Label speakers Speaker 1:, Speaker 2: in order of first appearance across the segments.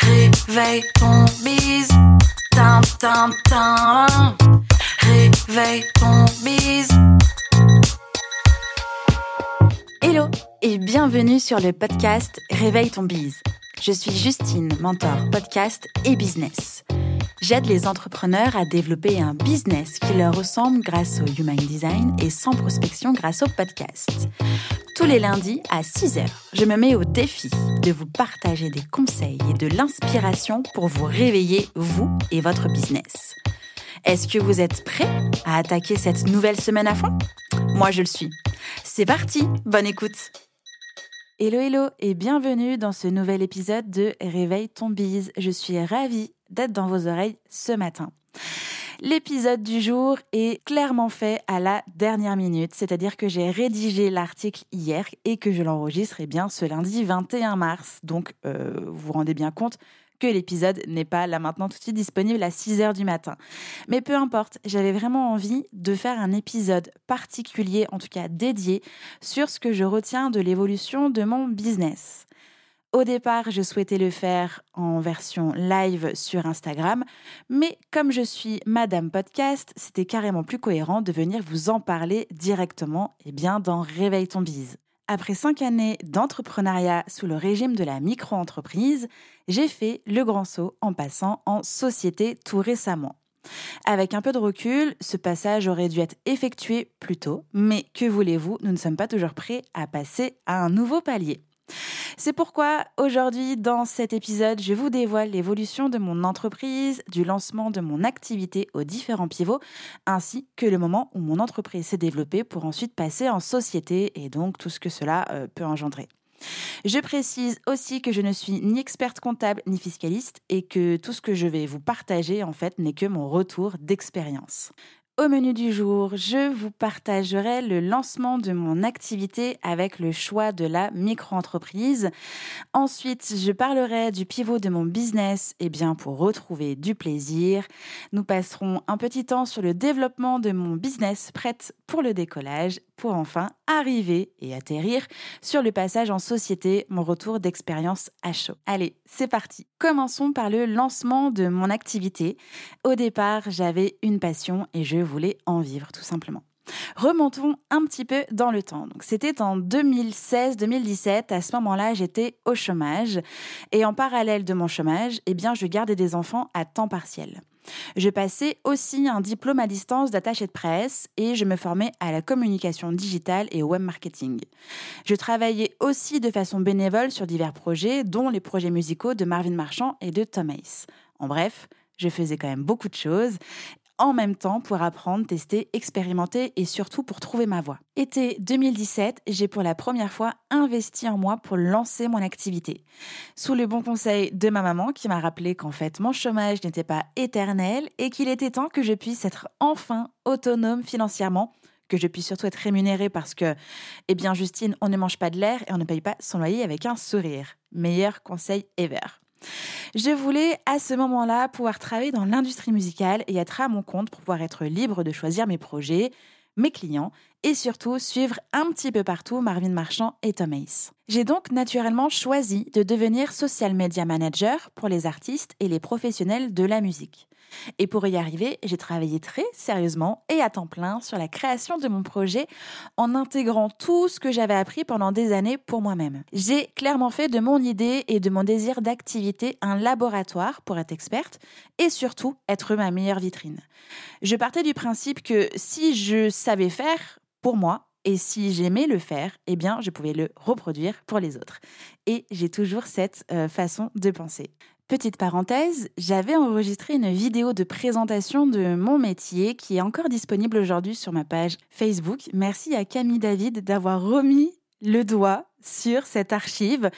Speaker 1: Réveille ton bise. Tin, tin, tin. Réveille ton bise.
Speaker 2: Hello et bienvenue sur le podcast Réveille ton bise. Je suis Justine, mentor podcast et business. J'aide les entrepreneurs à développer un business qui leur ressemble grâce au Human Design et sans prospection grâce au podcast. Tous les lundis à 6h, je me mets au défi de vous partager des conseils et de l'inspiration pour vous réveiller, vous et votre business. Est-ce que vous êtes prêts à attaquer cette nouvelle semaine à fond? Moi, je le suis. C'est parti, bonne écoute Hello hello et bienvenue dans ce nouvel épisode de Réveille ton bise. Je suis ravie d'être dans vos oreilles ce matin. L'épisode du jour est clairement fait à la dernière minute, c'est-à-dire que j'ai rédigé l'article hier et que je l'enregistre eh bien ce lundi 21 mars. Donc euh, vous vous rendez bien compte que l'épisode n'est pas là maintenant tout de suite disponible à 6 heures du matin. Mais peu importe, j'avais vraiment envie de faire un épisode particulier, en tout cas dédié, sur ce que je retiens de l'évolution de mon business. Au départ, je souhaitais le faire en version live sur Instagram, mais comme je suis Madame Podcast, c'était carrément plus cohérent de venir vous en parler directement et eh bien dans Réveille ton bise. Après cinq années d'entrepreneuriat sous le régime de la micro-entreprise, j'ai fait le grand saut en passant en société tout récemment. Avec un peu de recul, ce passage aurait dû être effectué plus tôt, mais que voulez-vous, nous ne sommes pas toujours prêts à passer à un nouveau palier. C'est pourquoi aujourd'hui, dans cet épisode, je vous dévoile l'évolution de mon entreprise, du lancement de mon activité aux différents pivots, ainsi que le moment où mon entreprise s'est développée pour ensuite passer en société et donc tout ce que cela euh, peut engendrer. Je précise aussi que je ne suis ni experte comptable ni fiscaliste et que tout ce que je vais vous partager en fait n'est que mon retour d'expérience. Au menu du jour, je vous partagerai le lancement de mon activité avec le choix de la micro-entreprise. Ensuite, je parlerai du pivot de mon business bien pour retrouver du plaisir. Nous passerons un petit temps sur le développement de mon business prête pour le décollage pour enfin arriver et atterrir sur le passage en société, mon retour d'expérience à chaud. Allez, c'est parti. Commençons par le lancement de mon activité. Au départ, j'avais une passion et je voulais en vivre tout simplement. Remontons un petit peu dans le temps. C'était en 2016-2017. À ce moment-là, j'étais au chômage et en parallèle de mon chômage, eh bien, je gardais des enfants à temps partiel. Je passais aussi un diplôme à distance d'attaché de presse et je me formais à la communication digitale et au web marketing. Je travaillais aussi de façon bénévole sur divers projets, dont les projets musicaux de Marvin Marchand et de Tom Hayes. En bref, je faisais quand même beaucoup de choses en même temps pour apprendre, tester, expérimenter et surtout pour trouver ma voie. Été 2017, j'ai pour la première fois investi en moi pour lancer mon activité. Sous le bon conseil de ma maman qui m'a rappelé qu'en fait mon chômage n'était pas éternel et qu'il était temps que je puisse être enfin autonome financièrement que je puisse surtout être rémunérée parce que, eh bien, Justine, on ne mange pas de l'air et on ne paye pas son loyer avec un sourire. Meilleur conseil ever. Je voulais à ce moment-là pouvoir travailler dans l'industrie musicale et être à mon compte pour pouvoir être libre de choisir mes projets, mes clients et surtout suivre un petit peu partout Marvin Marchand et Tom Hayes. J'ai donc naturellement choisi de devenir social media manager pour les artistes et les professionnels de la musique. Et pour y arriver, j'ai travaillé très sérieusement et à temps plein sur la création de mon projet en intégrant tout ce que j'avais appris pendant des années pour moi-même. J'ai clairement fait de mon idée et de mon désir d'activité un laboratoire pour être experte et surtout être ma meilleure vitrine. Je partais du principe que si je savais faire pour moi, et si j'aimais le faire, eh bien, je pouvais le reproduire pour les autres. Et j'ai toujours cette euh, façon de penser. Petite parenthèse, j'avais enregistré une vidéo de présentation de mon métier qui est encore disponible aujourd'hui sur ma page Facebook. Merci à Camille David d'avoir remis le doigt sur cette archive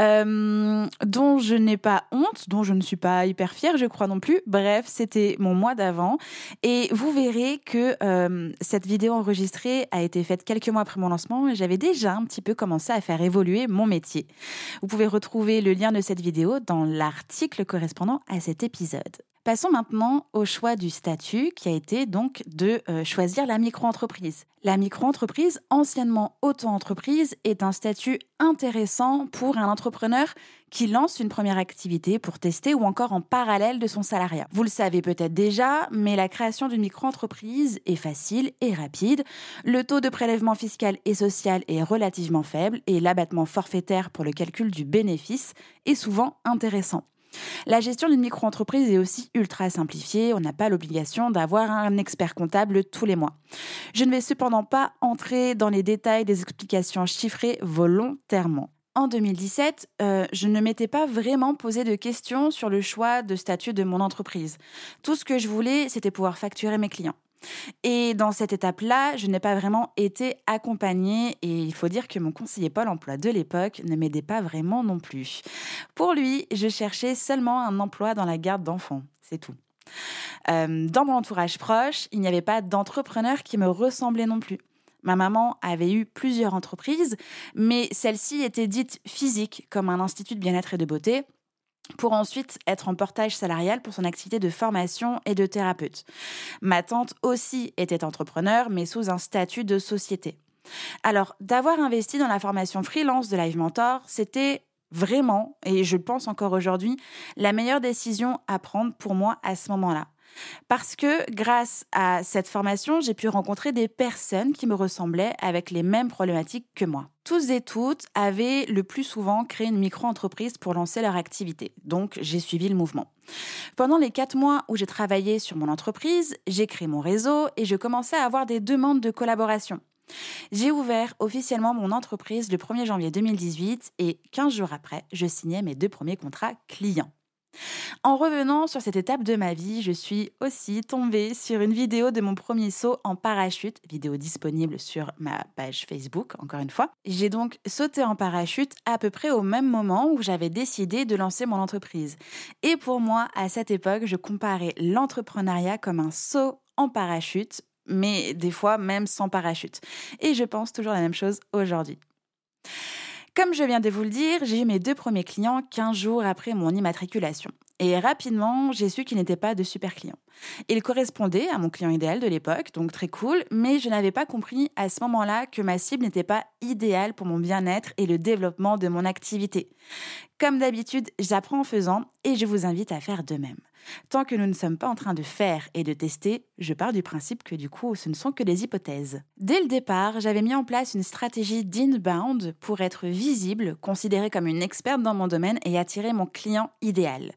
Speaker 2: euh, dont je n'ai pas honte, dont je ne suis pas hyper fière, je crois non plus. Bref, c'était mon mois d'avant. Et vous verrez que euh, cette vidéo enregistrée a été faite quelques mois après mon lancement et j'avais déjà un petit peu commencé à faire évoluer mon métier. Vous pouvez retrouver le lien de cette vidéo dans l'article correspondant à cet épisode. Passons maintenant au choix du statut qui a été donc de euh, choisir la micro-entreprise. La micro-entreprise, anciennement auto-entreprise, est un statut intéressant pour un entrepreneur qui lance une première activité pour tester ou encore en parallèle de son salariat. Vous le savez peut-être déjà, mais la création d'une micro-entreprise est facile et rapide. Le taux de prélèvement fiscal et social est relativement faible et l'abattement forfaitaire pour le calcul du bénéfice est souvent intéressant. La gestion d'une micro-entreprise est aussi ultra simplifiée. On n'a pas l'obligation d'avoir un expert comptable tous les mois. Je ne vais cependant pas entrer dans les détails des explications chiffrées volontairement. En 2017, euh, je ne m'étais pas vraiment posé de questions sur le choix de statut de mon entreprise. Tout ce que je voulais, c'était pouvoir facturer mes clients. Et dans cette étape-là, je n'ai pas vraiment été accompagnée et il faut dire que mon conseiller Pôle emploi de l'époque ne m'aidait pas vraiment non plus. Pour lui, je cherchais seulement un emploi dans la garde d'enfants, c'est tout. Euh, dans mon entourage proche, il n'y avait pas d'entrepreneur qui me ressemblait non plus. Ma maman avait eu plusieurs entreprises, mais celle-ci était dite physique, comme un institut de bien-être et de beauté, pour ensuite être en portage salarial pour son activité de formation et de thérapeute. Ma tante aussi était entrepreneur, mais sous un statut de société. Alors, d'avoir investi dans la formation freelance de Live Mentor, c'était vraiment, et je pense encore aujourd'hui, la meilleure décision à prendre pour moi à ce moment-là. Parce que grâce à cette formation, j'ai pu rencontrer des personnes qui me ressemblaient avec les mêmes problématiques que moi. Tous et toutes avaient le plus souvent créé une micro-entreprise pour lancer leur activité. Donc, j'ai suivi le mouvement. Pendant les quatre mois où j'ai travaillé sur mon entreprise, j'ai créé mon réseau et je commençais à avoir des demandes de collaboration. J'ai ouvert officiellement mon entreprise le 1er janvier 2018 et 15 jours après, je signais mes deux premiers contrats clients. En revenant sur cette étape de ma vie, je suis aussi tombée sur une vidéo de mon premier saut en parachute, vidéo disponible sur ma page Facebook, encore une fois. J'ai donc sauté en parachute à peu près au même moment où j'avais décidé de lancer mon entreprise. Et pour moi, à cette époque, je comparais l'entrepreneuriat comme un saut en parachute, mais des fois même sans parachute. Et je pense toujours la même chose aujourd'hui. Comme je viens de vous le dire, j'ai eu mes deux premiers clients 15 jours après mon immatriculation. Et rapidement, j'ai su qu'il n'était pas de super client. Il correspondait à mon client idéal de l'époque, donc très cool, mais je n'avais pas compris à ce moment-là que ma cible n'était pas idéale pour mon bien-être et le développement de mon activité. Comme d'habitude, j'apprends en faisant et je vous invite à faire de même. Tant que nous ne sommes pas en train de faire et de tester, je pars du principe que du coup, ce ne sont que des hypothèses. Dès le départ, j'avais mis en place une stratégie d'inbound pour être visible, considérée comme une experte dans mon domaine et attirer mon client idéal.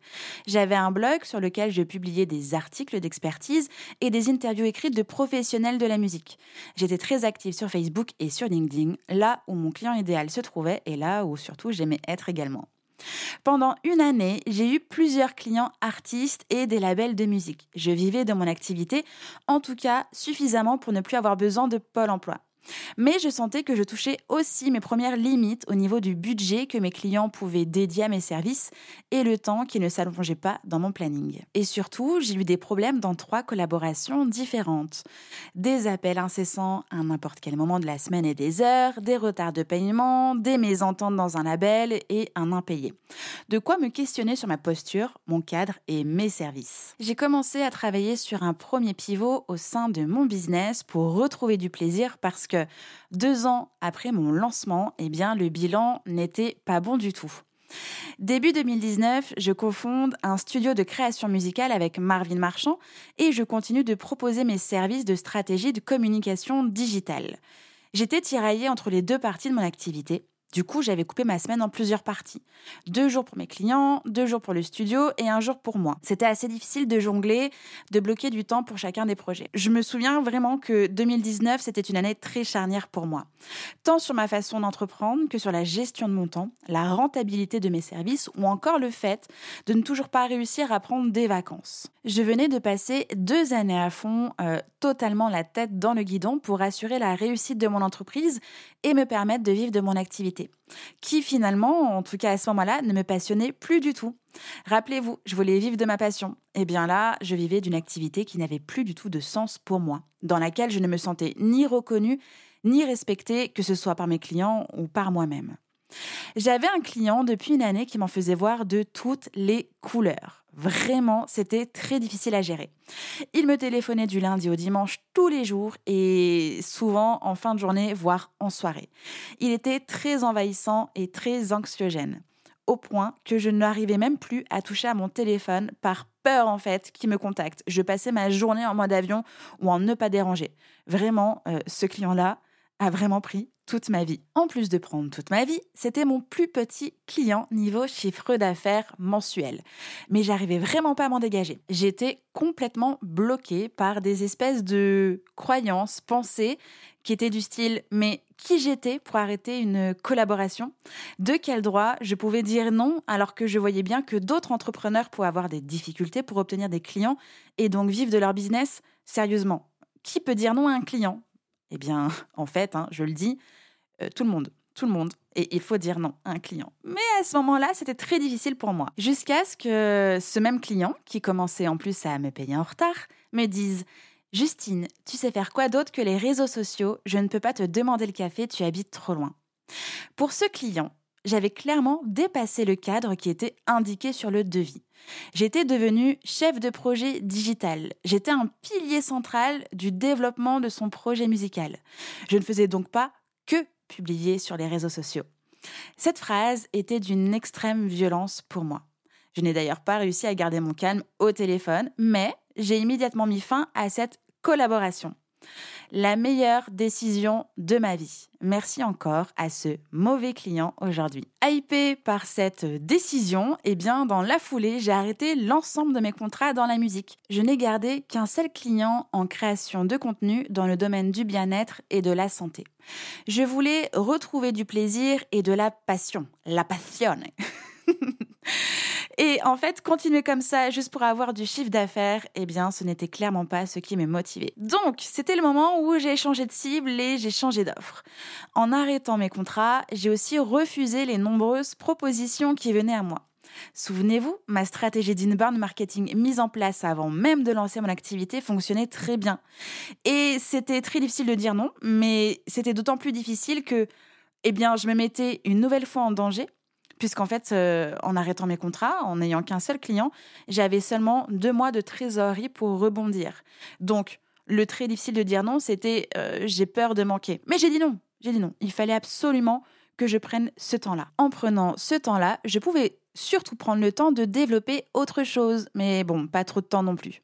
Speaker 2: J'avais un blog sur lequel je publiais des articles d'expertise et des interviews écrites de professionnels de la musique. J'étais très active sur Facebook et sur LinkedIn, là où mon client idéal se trouvait et là où surtout j'aimais être également. Pendant une année, j'ai eu plusieurs clients artistes et des labels de musique. Je vivais de mon activité, en tout cas suffisamment pour ne plus avoir besoin de Pôle emploi. Mais je sentais que je touchais aussi mes premières limites au niveau du budget que mes clients pouvaient dédier à mes services et le temps qui ne s'allongeait pas dans mon planning. Et surtout, j'ai eu des problèmes dans trois collaborations différentes. Des appels incessants à n'importe quel moment de la semaine et des heures, des retards de paiement, des mésententes dans un label et un impayé. De quoi me questionner sur ma posture, mon cadre et mes services. J'ai commencé à travailler sur un premier pivot au sein de mon business pour retrouver du plaisir parce que deux ans après mon lancement, eh bien, le bilan n'était pas bon du tout. Début 2019, je cofonde un studio de création musicale avec Marvin Marchand et je continue de proposer mes services de stratégie de communication digitale. J'étais tiraillée entre les deux parties de mon activité du coup, j'avais coupé ma semaine en plusieurs parties. Deux jours pour mes clients, deux jours pour le studio et un jour pour moi. C'était assez difficile de jongler, de bloquer du temps pour chacun des projets. Je me souviens vraiment que 2019, c'était une année très charnière pour moi. Tant sur ma façon d'entreprendre que sur la gestion de mon temps, la rentabilité de mes services ou encore le fait de ne toujours pas réussir à prendre des vacances. Je venais de passer deux années à fond, euh, totalement la tête dans le guidon pour assurer la réussite de mon entreprise et me permettre de vivre de mon activité qui finalement, en tout cas à ce moment-là, ne me passionnait plus du tout. Rappelez-vous, je voulais vivre de ma passion. Eh bien là, je vivais d'une activité qui n'avait plus du tout de sens pour moi, dans laquelle je ne me sentais ni reconnue, ni respectée, que ce soit par mes clients ou par moi-même. J'avais un client depuis une année qui m'en faisait voir de toutes les couleurs. Vraiment, c'était très difficile à gérer. Il me téléphonait du lundi au dimanche tous les jours et souvent en fin de journée, voire en soirée. Il était très envahissant et très anxiogène, au point que je n'arrivais même plus à toucher à mon téléphone par peur en fait qu'il me contacte. Je passais ma journée en mode avion ou en ne pas déranger. Vraiment, euh, ce client-là a vraiment pris toute ma vie. En plus de prendre toute ma vie, c'était mon plus petit client niveau chiffre d'affaires mensuel. Mais j'arrivais vraiment pas à m'en dégager. J'étais complètement bloquée par des espèces de croyances, pensées qui étaient du style mais qui j'étais pour arrêter une collaboration? De quel droit je pouvais dire non alors que je voyais bien que d'autres entrepreneurs pouvaient avoir des difficultés pour obtenir des clients et donc vivre de leur business? Sérieusement, qui peut dire non à un client? Eh bien, en fait, hein, je le dis, euh, tout le monde, tout le monde. Et il faut dire non à un client. Mais à ce moment-là, c'était très difficile pour moi. Jusqu'à ce que ce même client, qui commençait en plus à me payer en retard, me dise Justine, tu sais faire quoi d'autre que les réseaux sociaux? Je ne peux pas te demander le café, tu habites trop loin. Pour ce client, j'avais clairement dépassé le cadre qui était indiqué sur le devis. J'étais devenue chef de projet digital. J'étais un pilier central du développement de son projet musical. Je ne faisais donc pas que publier sur les réseaux sociaux. Cette phrase était d'une extrême violence pour moi. Je n'ai d'ailleurs pas réussi à garder mon calme au téléphone, mais j'ai immédiatement mis fin à cette collaboration la meilleure décision de ma vie. Merci encore à ce mauvais client aujourd'hui. Hypé par cette décision, eh bien, dans la foulée, j'ai arrêté l'ensemble de mes contrats dans la musique. Je n'ai gardé qu'un seul client en création de contenu dans le domaine du bien-être et de la santé. Je voulais retrouver du plaisir et de la passion. La passion. Et en fait, continuer comme ça juste pour avoir du chiffre d'affaires, eh bien, ce n'était clairement pas ce qui me motivait. Donc, c'était le moment où j'ai changé de cible et j'ai changé d'offre. En arrêtant mes contrats, j'ai aussi refusé les nombreuses propositions qui venaient à moi. Souvenez-vous, ma stratégie d'inbound marketing mise en place avant même de lancer mon activité fonctionnait très bien. Et c'était très difficile de dire non, mais c'était d'autant plus difficile que, eh bien, je me mettais une nouvelle fois en danger puisqu'en fait, euh, en arrêtant mes contrats, en n'ayant qu'un seul client, j'avais seulement deux mois de trésorerie pour rebondir. Donc, le très difficile de dire non, c'était euh, j'ai peur de manquer. Mais j'ai dit non, j'ai dit non. Il fallait absolument que je prenne ce temps-là. En prenant ce temps-là, je pouvais surtout prendre le temps de développer autre chose, mais bon, pas trop de temps non plus.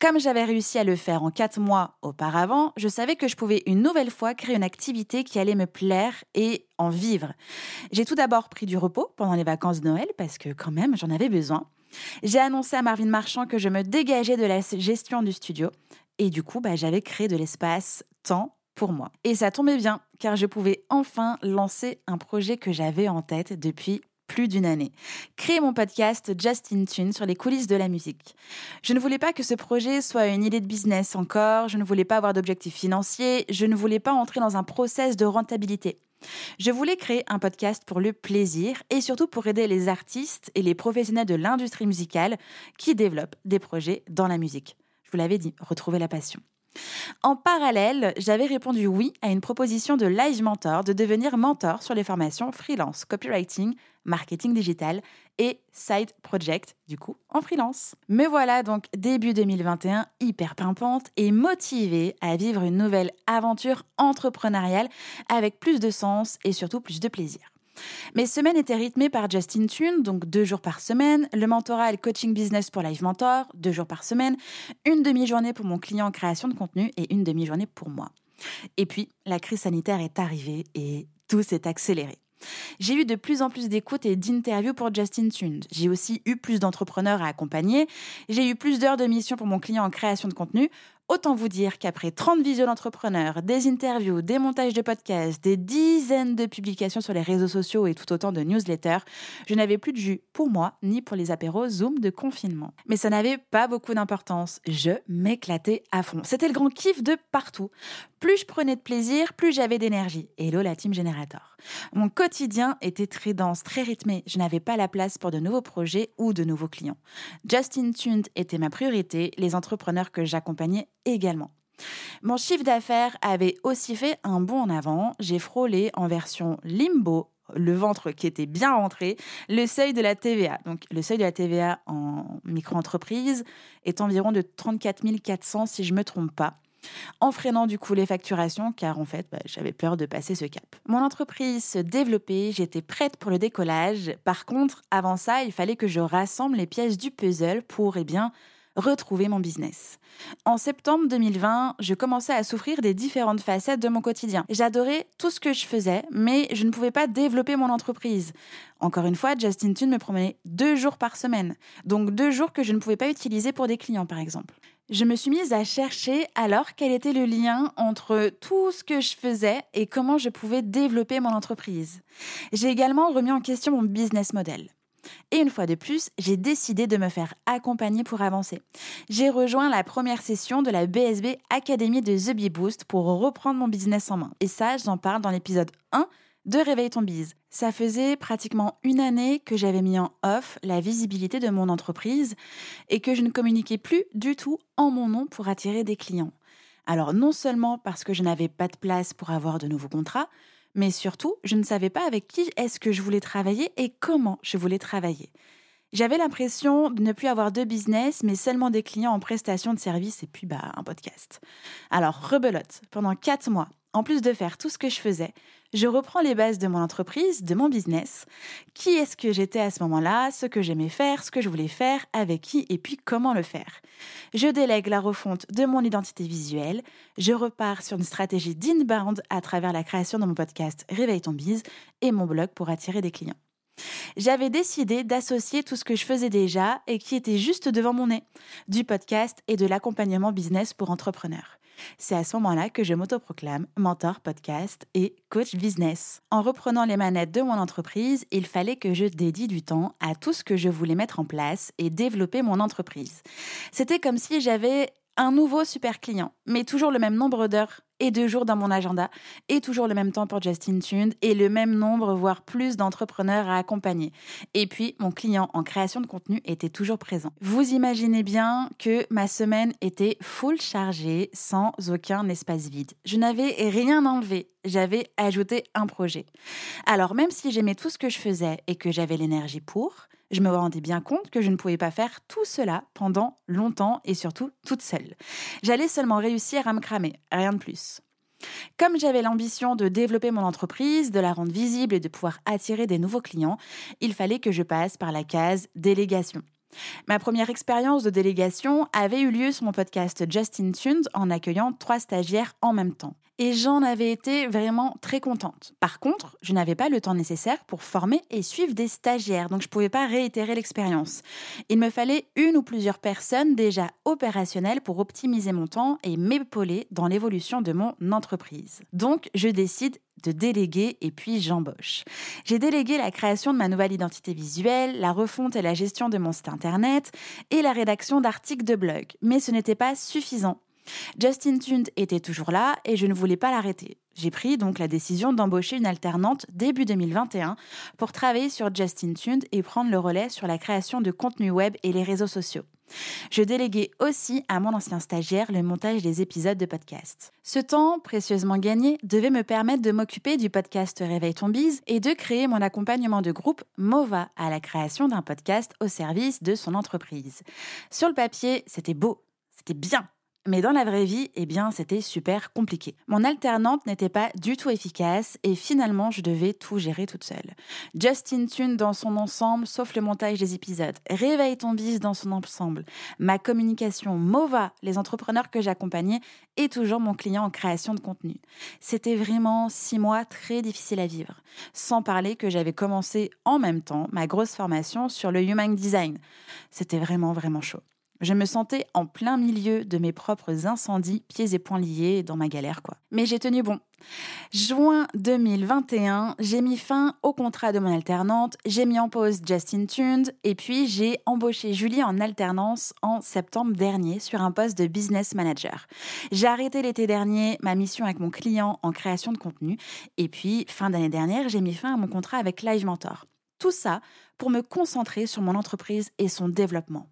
Speaker 2: Comme j'avais réussi à le faire en quatre mois auparavant, je savais que je pouvais une nouvelle fois créer une activité qui allait me plaire et en vivre. J'ai tout d'abord pris du repos pendant les vacances de Noël, parce que quand même, j'en avais besoin. J'ai annoncé à Marvin Marchand que je me dégageais de la gestion du studio, et du coup, bah, j'avais créé de l'espace, temps pour moi. Et ça tombait bien, car je pouvais enfin lancer un projet que j'avais en tête depuis plus d'une année. Créer mon podcast Justin Tune sur les coulisses de la musique. Je ne voulais pas que ce projet soit une idée de business encore, je ne voulais pas avoir d'objectifs financiers, je ne voulais pas entrer dans un process de rentabilité. Je voulais créer un podcast pour le plaisir et surtout pour aider les artistes et les professionnels de l'industrie musicale qui développent des projets dans la musique. Je vous l'avais dit, retrouver la passion. En parallèle, j'avais répondu oui à une proposition de Live Mentor de devenir mentor sur les formations freelance, copywriting, marketing digital et side project, du coup, en freelance. Me voilà donc début 2021 hyper pimpante et motivée à vivre une nouvelle aventure entrepreneuriale avec plus de sens et surtout plus de plaisir. Mes semaines étaient rythmées par Justin Tune, donc deux jours par semaine, le mentorat et le coaching business pour Live Mentor, deux jours par semaine, une demi-journée pour mon client en création de contenu et une demi-journée pour moi. Et puis, la crise sanitaire est arrivée et tout s'est accéléré. J'ai eu de plus en plus d'écoutes et d'interviews pour Justin Tune. J'ai aussi eu plus d'entrepreneurs à accompagner. J'ai eu plus d'heures de mission pour mon client en création de contenu. Autant vous dire qu'après 30 visios d'entrepreneurs, des interviews, des montages de podcasts, des dizaines de publications sur les réseaux sociaux et tout autant de newsletters, je n'avais plus de jus pour moi ni pour les apéros Zoom de confinement. Mais ça n'avait pas beaucoup d'importance. Je m'éclatais à fond. C'était le grand kiff de partout. Plus je prenais de plaisir, plus j'avais d'énergie. Hello la team Generator. Mon quotidien était très dense, très rythmé. Je n'avais pas la place pour de nouveaux projets ou de nouveaux clients. Justin Tuned était ma priorité, les entrepreneurs que j'accompagnais également. Mon chiffre d'affaires avait aussi fait un bond en avant. J'ai frôlé en version limbo, le ventre qui était bien rentré, le seuil de la TVA. Donc le seuil de la TVA en micro-entreprise est environ de 34 400 si je ne me trompe pas en freinant du coup les facturations car en fait bah, j'avais peur de passer ce cap. Mon entreprise se développait, j'étais prête pour le décollage. Par contre, avant ça, il fallait que je rassemble les pièces du puzzle pour eh bien retrouver mon business. En septembre 2020, je commençais à souffrir des différentes facettes de mon quotidien. J'adorais tout ce que je faisais, mais je ne pouvais pas développer mon entreprise. Encore une fois, Justin Tune me promenait deux jours par semaine, donc deux jours que je ne pouvais pas utiliser pour des clients par exemple. Je me suis mise à chercher alors quel était le lien entre tout ce que je faisais et comment je pouvais développer mon entreprise. J'ai également remis en question mon business model. Et une fois de plus, j'ai décidé de me faire accompagner pour avancer. J'ai rejoint la première session de la BSB Academy de The Bee Boost pour reprendre mon business en main. Et ça, j'en parle dans l'épisode 1 de Réveille ton bise. Ça faisait pratiquement une année que j'avais mis en off la visibilité de mon entreprise et que je ne communiquais plus du tout en mon nom pour attirer des clients. Alors non seulement parce que je n'avais pas de place pour avoir de nouveaux contrats, mais surtout, je ne savais pas avec qui est-ce que je voulais travailler et comment je voulais travailler. J'avais l'impression de ne plus avoir de business, mais seulement des clients en prestation de service et puis bah, un podcast. Alors, rebelote, pendant quatre mois, en plus de faire tout ce que je faisais, je reprends les bases de mon entreprise, de mon business. Qui est-ce que j'étais à ce moment-là, ce que j'aimais faire, ce que je voulais faire, avec qui et puis comment le faire? Je délègue la refonte de mon identité visuelle. Je repars sur une stratégie d'inbound à travers la création de mon podcast Réveille ton bise et mon blog pour attirer des clients. J'avais décidé d'associer tout ce que je faisais déjà et qui était juste devant mon nez, du podcast et de l'accompagnement business pour entrepreneurs. C'est à ce moment-là que je m'autoproclame mentor podcast et coach business. En reprenant les manettes de mon entreprise, il fallait que je dédie du temps à tout ce que je voulais mettre en place et développer mon entreprise. C'était comme si j'avais un nouveau super client, mais toujours le même nombre d'heures et de jours dans mon agenda, et toujours le même temps pour Justin Tune, et le même nombre, voire plus d'entrepreneurs à accompagner. Et puis, mon client en création de contenu était toujours présent. Vous imaginez bien que ma semaine était full chargée, sans aucun espace vide. Je n'avais rien enlevé, j'avais ajouté un projet. Alors, même si j'aimais tout ce que je faisais et que j'avais l'énergie pour, je me rendais bien compte que je ne pouvais pas faire tout cela pendant longtemps et surtout toute seule. J'allais seulement réussir à me cramer, rien de plus. Comme j'avais l'ambition de développer mon entreprise, de la rendre visible et de pouvoir attirer des nouveaux clients, il fallait que je passe par la case délégation. Ma première expérience de délégation avait eu lieu sur mon podcast Justin Tunes en accueillant trois stagiaires en même temps et j'en avais été vraiment très contente. Par contre, je n'avais pas le temps nécessaire pour former et suivre des stagiaires, donc je ne pouvais pas réitérer l'expérience. Il me fallait une ou plusieurs personnes déjà opérationnelles pour optimiser mon temps et m'épauler dans l'évolution de mon entreprise. Donc, je décide de déléguer et puis j'embauche. J'ai délégué la création de ma nouvelle identité visuelle, la refonte et la gestion de mon site internet et la rédaction d'articles de blog. Mais ce n'était pas suffisant. Justin Tund était toujours là et je ne voulais pas l'arrêter. J'ai pris donc la décision d'embaucher une alternante début 2021 pour travailler sur Justin Tund et prendre le relais sur la création de contenu web et les réseaux sociaux. Je déléguais aussi à mon ancien stagiaire le montage des épisodes de podcast. Ce temps, précieusement gagné, devait me permettre de m'occuper du podcast Réveille ton bise et de créer mon accompagnement de groupe MOVA à la création d'un podcast au service de son entreprise. Sur le papier, c'était beau, c'était bien, mais dans la vraie vie, eh bien, c'était super compliqué. Mon alternante n'était pas du tout efficace et finalement, je devais tout gérer toute seule. Justin Tune dans son ensemble, sauf le montage des épisodes. Réveille ton bis dans son ensemble. Ma communication, MOVA, les entrepreneurs que j'accompagnais et toujours mon client en création de contenu. C'était vraiment six mois très difficiles à vivre. Sans parler que j'avais commencé en même temps ma grosse formation sur le Human Design. C'était vraiment, vraiment chaud. Je me sentais en plein milieu de mes propres incendies, pieds et poings liés dans ma galère, quoi. Mais j'ai tenu bon. Juin 2021, j'ai mis fin au contrat de mon alternante, j'ai mis en pause Justin Tuned et puis j'ai embauché Julie en alternance en septembre dernier sur un poste de business manager. J'ai arrêté l'été dernier ma mission avec mon client en création de contenu et puis fin d'année dernière, j'ai mis fin à mon contrat avec Live Mentor. Tout ça pour me concentrer sur mon entreprise et son développement.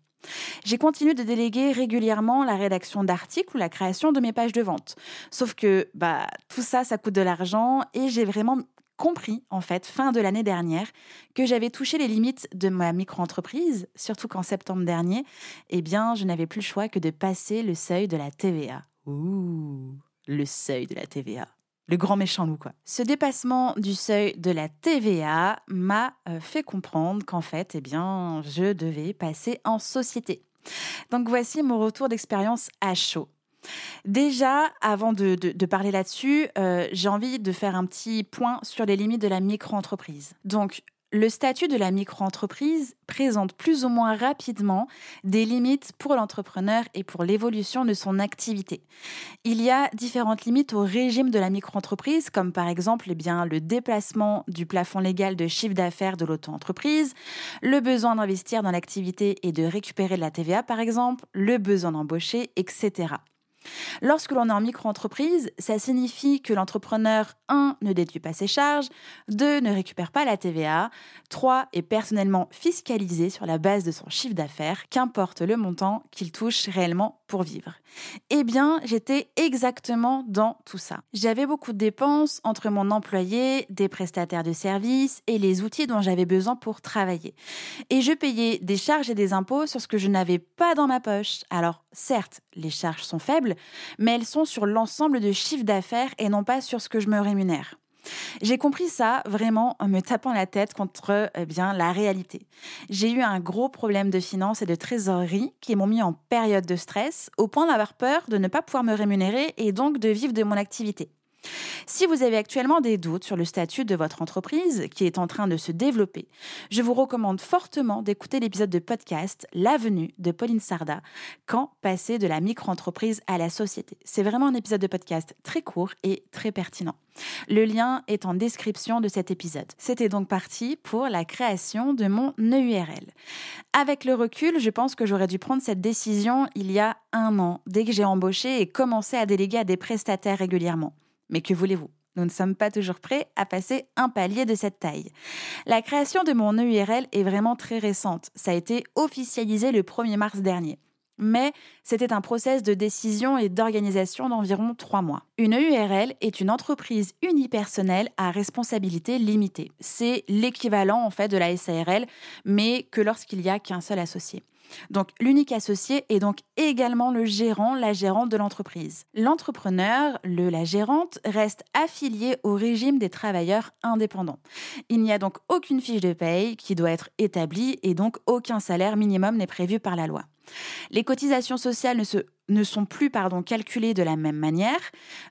Speaker 2: J'ai continué de déléguer régulièrement la rédaction d'articles ou la création de mes pages de vente. Sauf que bah, tout ça, ça coûte de l'argent et j'ai vraiment compris, en fait, fin de l'année dernière, que j'avais touché les limites de ma micro-entreprise, surtout qu'en septembre dernier, eh bien, je n'avais plus le choix que de passer le seuil de la TVA. Ouh, le seuil de la TVA. Le grand méchant loup, quoi. Ce dépassement du seuil de la TVA m'a euh, fait comprendre qu'en fait, eh bien, je devais passer en société. Donc voici mon retour d'expérience à chaud. Déjà, avant de, parler là-dessus, euh, j'ai envie de faire un petit point sur les limites de la micro-entreprise. Le statut de la micro-entreprise présente plus ou moins rapidement des limites pour l'entrepreneur et pour l'évolution de son activité. Il y a différentes limites au régime de la micro-entreprise, comme par exemple eh le déplacement du plafond légal de chiffre d'affaires de l'auto-entreprise, le besoin d'investir dans l'activité et de récupérer de la TVA par exemple, le besoin d'embaucher, etc. Lorsque l'on est en micro-entreprise, ça signifie que l'entrepreneur, 1, ne déduit pas ses charges, 2, ne récupère pas la TVA, 3, est personnellement fiscalisé sur la base de son chiffre d'affaires, qu'importe le montant qu'il touche réellement pour vivre. Eh bien, j'étais exactement dans tout ça. J'avais beaucoup de dépenses entre mon employé, des prestataires de services et les outils dont j'avais besoin pour travailler. Et je payais des charges et des impôts sur ce que je n'avais pas dans ma poche. Alors, certes, les charges sont faibles, mais elles sont sur l'ensemble de chiffre d'affaires et non pas sur ce que je me rémunère. J'ai compris ça vraiment en me tapant la tête contre eh bien la réalité. J'ai eu un gros problème de finances et de trésorerie qui m'ont mis en période de stress au point d'avoir peur de ne pas pouvoir me rémunérer et donc de vivre de mon activité. Si vous avez actuellement des doutes sur le statut de votre entreprise qui est en train de se développer, je vous recommande fortement d'écouter l'épisode de podcast L'avenue de Pauline Sarda, quand passer de la micro-entreprise à la société. C'est vraiment un épisode de podcast très court et très pertinent. Le lien est en description de cet épisode. C'était donc parti pour la création de mon EURL. Avec le recul, je pense que j'aurais dû prendre cette décision il y a un an, dès que j'ai embauché et commencé à déléguer à des prestataires régulièrement. Mais que voulez-vous? Nous ne sommes pas toujours prêts à passer un palier de cette taille. La création de mon EURL est vraiment très récente. Ça a été officialisé le 1er mars dernier. Mais c'était un process de décision et d'organisation d'environ trois mois. Une EURL est une entreprise unipersonnelle à responsabilité limitée. C'est l'équivalent en fait de la SARL, mais que lorsqu'il n'y a qu'un seul associé. Donc l'unique associé est donc également le gérant, la gérante de l'entreprise. L'entrepreneur, le la gérante, reste affilié au régime des travailleurs indépendants. Il n'y a donc aucune fiche de paye qui doit être établie et donc aucun salaire minimum n'est prévu par la loi. Les cotisations sociales ne, sont plus pardon, calculées de la même manière.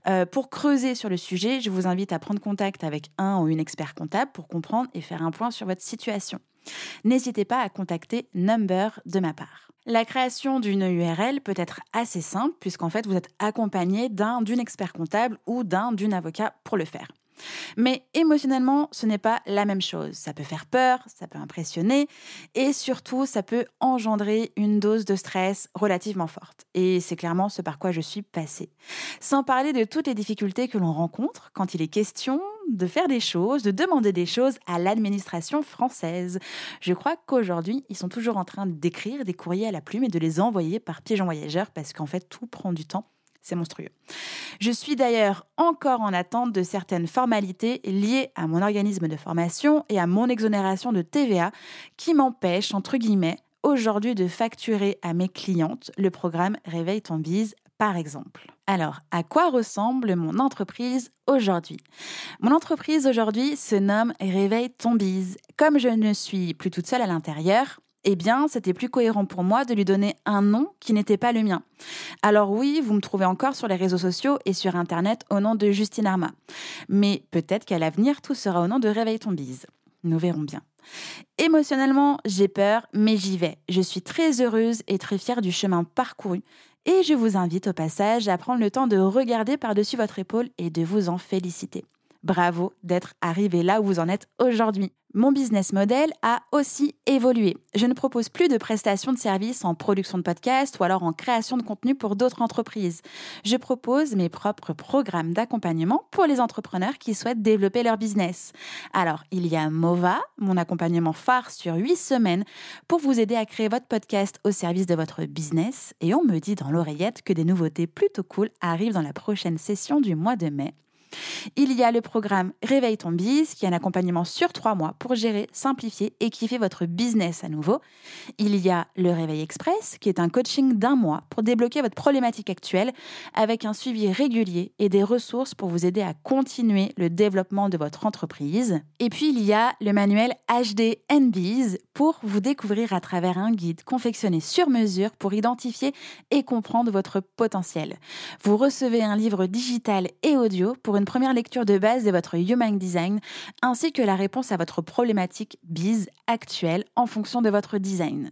Speaker 2: Euh, pour creuser sur le sujet, je vous invite à prendre contact avec un ou une expert comptable pour comprendre et faire un point sur votre situation n'hésitez pas à contacter Number de ma part. La création d'une URL peut être assez simple puisqu'en fait vous êtes accompagné d'un expert comptable ou d'un avocat pour le faire. Mais émotionnellement, ce n'est pas la même chose. Ça peut faire peur, ça peut impressionner et surtout, ça peut engendrer une dose de stress relativement forte. Et c'est clairement ce par quoi je suis passée. Sans parler de toutes les difficultés que l'on rencontre quand il est question de faire des choses, de demander des choses à l'administration française. Je crois qu'aujourd'hui, ils sont toujours en train d'écrire des courriers à la plume et de les envoyer par pigeon voyageur parce qu'en fait, tout prend du temps. C'est monstrueux. Je suis d'ailleurs encore en attente de certaines formalités liées à mon organisme de formation et à mon exonération de TVA qui m'empêchent, entre guillemets, aujourd'hui de facturer à mes clientes le programme Réveille ton bise par exemple. Alors, à quoi ressemble mon entreprise aujourd'hui? Mon entreprise aujourd'hui se nomme Réveille ton bise. Comme je ne suis plus toute seule à l'intérieur, eh bien, c'était plus cohérent pour moi de lui donner un nom qui n'était pas le mien. Alors oui, vous me trouvez encore sur les réseaux sociaux et sur Internet au nom de Justine Arma. Mais peut-être qu'à l'avenir, tout sera au nom de Réveille ton bise. Nous verrons bien. Émotionnellement, j'ai peur, mais j'y vais. Je suis très heureuse et très fière du chemin parcouru et je vous invite au passage à prendre le temps de regarder par-dessus votre épaule et de vous en féliciter. Bravo d'être arrivé là où vous en êtes aujourd'hui. Mon business model a aussi évolué. Je ne propose plus de prestations de services en production de podcast ou alors en création de contenu pour d'autres entreprises. Je propose mes propres programmes d'accompagnement pour les entrepreneurs qui souhaitent développer leur business. Alors, il y a Mova, mon accompagnement phare sur 8 semaines pour vous aider à créer votre podcast au service de votre business. Et on me dit dans l'oreillette que des nouveautés plutôt cool arrivent dans la prochaine session du mois de mai. Il y a le programme Réveille ton biz, qui est un accompagnement sur trois mois pour gérer, simplifier et kiffer votre business à nouveau. Il y a le Réveil Express, qui est un coaching d'un mois pour débloquer votre problématique actuelle avec un suivi régulier et des ressources pour vous aider à continuer le développement de votre entreprise. Et puis il y a le manuel HD NBiz pour vous découvrir à travers un guide confectionné sur mesure pour identifier et comprendre votre potentiel. Vous recevez un livre digital et audio pour une première lecture de base de votre Human Design ainsi que la réponse à votre problématique biz actuelle en fonction de votre design.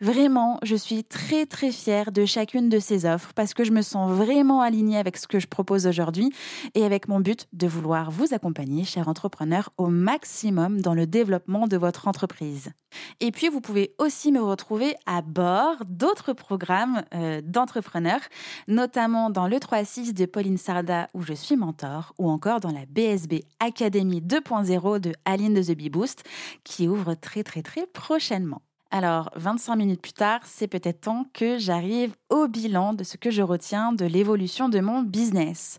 Speaker 2: Vraiment, je suis très très fière de chacune de ces offres parce que je me sens vraiment alignée avec ce que je propose aujourd'hui et avec mon but de vouloir vous accompagner, chers entrepreneurs, au maximum dans le développement de votre entreprise. Et puis, vous pouvez aussi me retrouver à bord d'autres programmes euh, d'entrepreneurs, notamment dans le 3.6 de Pauline Sarda où je suis mentor ou encore dans la BSB Academy 2.0 de Aline de The Bee Boost qui ouvre très très très prochainement. Alors, 25 minutes plus tard, c'est peut-être temps que j'arrive au bilan de ce que je retiens de l'évolution de mon business.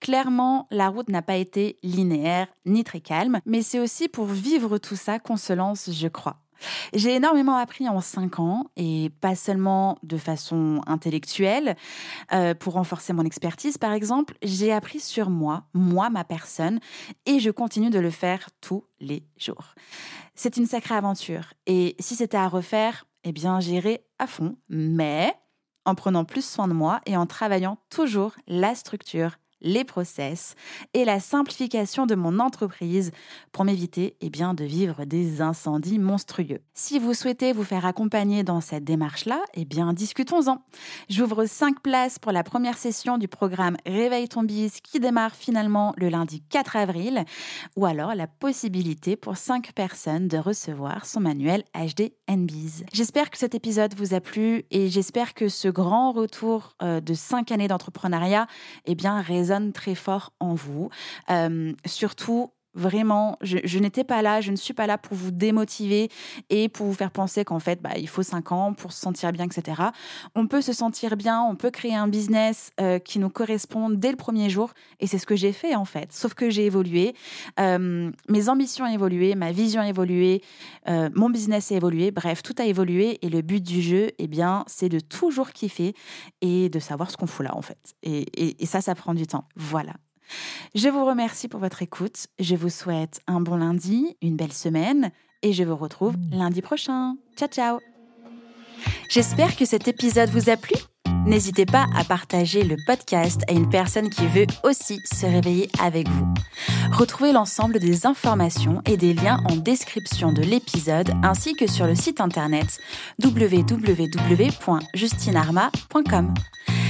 Speaker 2: Clairement, la route n'a pas été linéaire ni très calme, mais c'est aussi pour vivre tout ça qu'on se lance, je crois. J'ai énormément appris en cinq ans et pas seulement de façon intellectuelle euh, pour renforcer mon expertise par exemple. J'ai appris sur moi, moi ma personne et je continue de le faire tous les jours. C'est une sacrée aventure et si c'était à refaire, eh bien j'irai à fond, mais en prenant plus soin de moi et en travaillant toujours la structure, les process et la simplification de mon entreprise pour m'éviter eh bien, de vivre des incendies monstrueux. Si vous souhaitez vous faire accompagner dans cette démarche-là, eh bien, discutons-en. J'ouvre 5 places pour la première session du programme Réveille ton bise qui démarre finalement le lundi 4 avril ou alors la possibilité pour 5 personnes de recevoir son manuel HD NBiz. J'espère que cet épisode vous a plu et j'espère que ce grand retour euh, de 5 années d'entrepreneuriat eh bien, très fort en vous. Surtout Vraiment, je, n'étais pas là, je ne suis pas là pour vous démotiver et pour vous faire penser qu'en fait, bah, il faut cinq ans pour se sentir bien, etc. On peut se sentir bien, on peut créer un business euh, qui nous correspond dès le premier jour et c'est ce que j'ai fait en fait. Sauf que j'ai évolué, euh, mes ambitions ont évolué, ma vision a évolué, mon business a évolué, bref, tout a évolué et le but du jeu, eh bien, c'est de toujours kiffer et de savoir ce qu'on fout là en fait. et ça, ça prend du temps. Voilà. Je vous remercie pour votre écoute. Je vous souhaite un bon lundi, une belle semaine et je vous retrouve lundi prochain. Ciao ciao J'espère que cet épisode vous a plu. N'hésitez pas à partager le podcast à une personne qui veut aussi se réveiller avec vous. Retrouvez l'ensemble des informations et des liens en description de l'épisode ainsi que sur le site internet www.justinarma.com.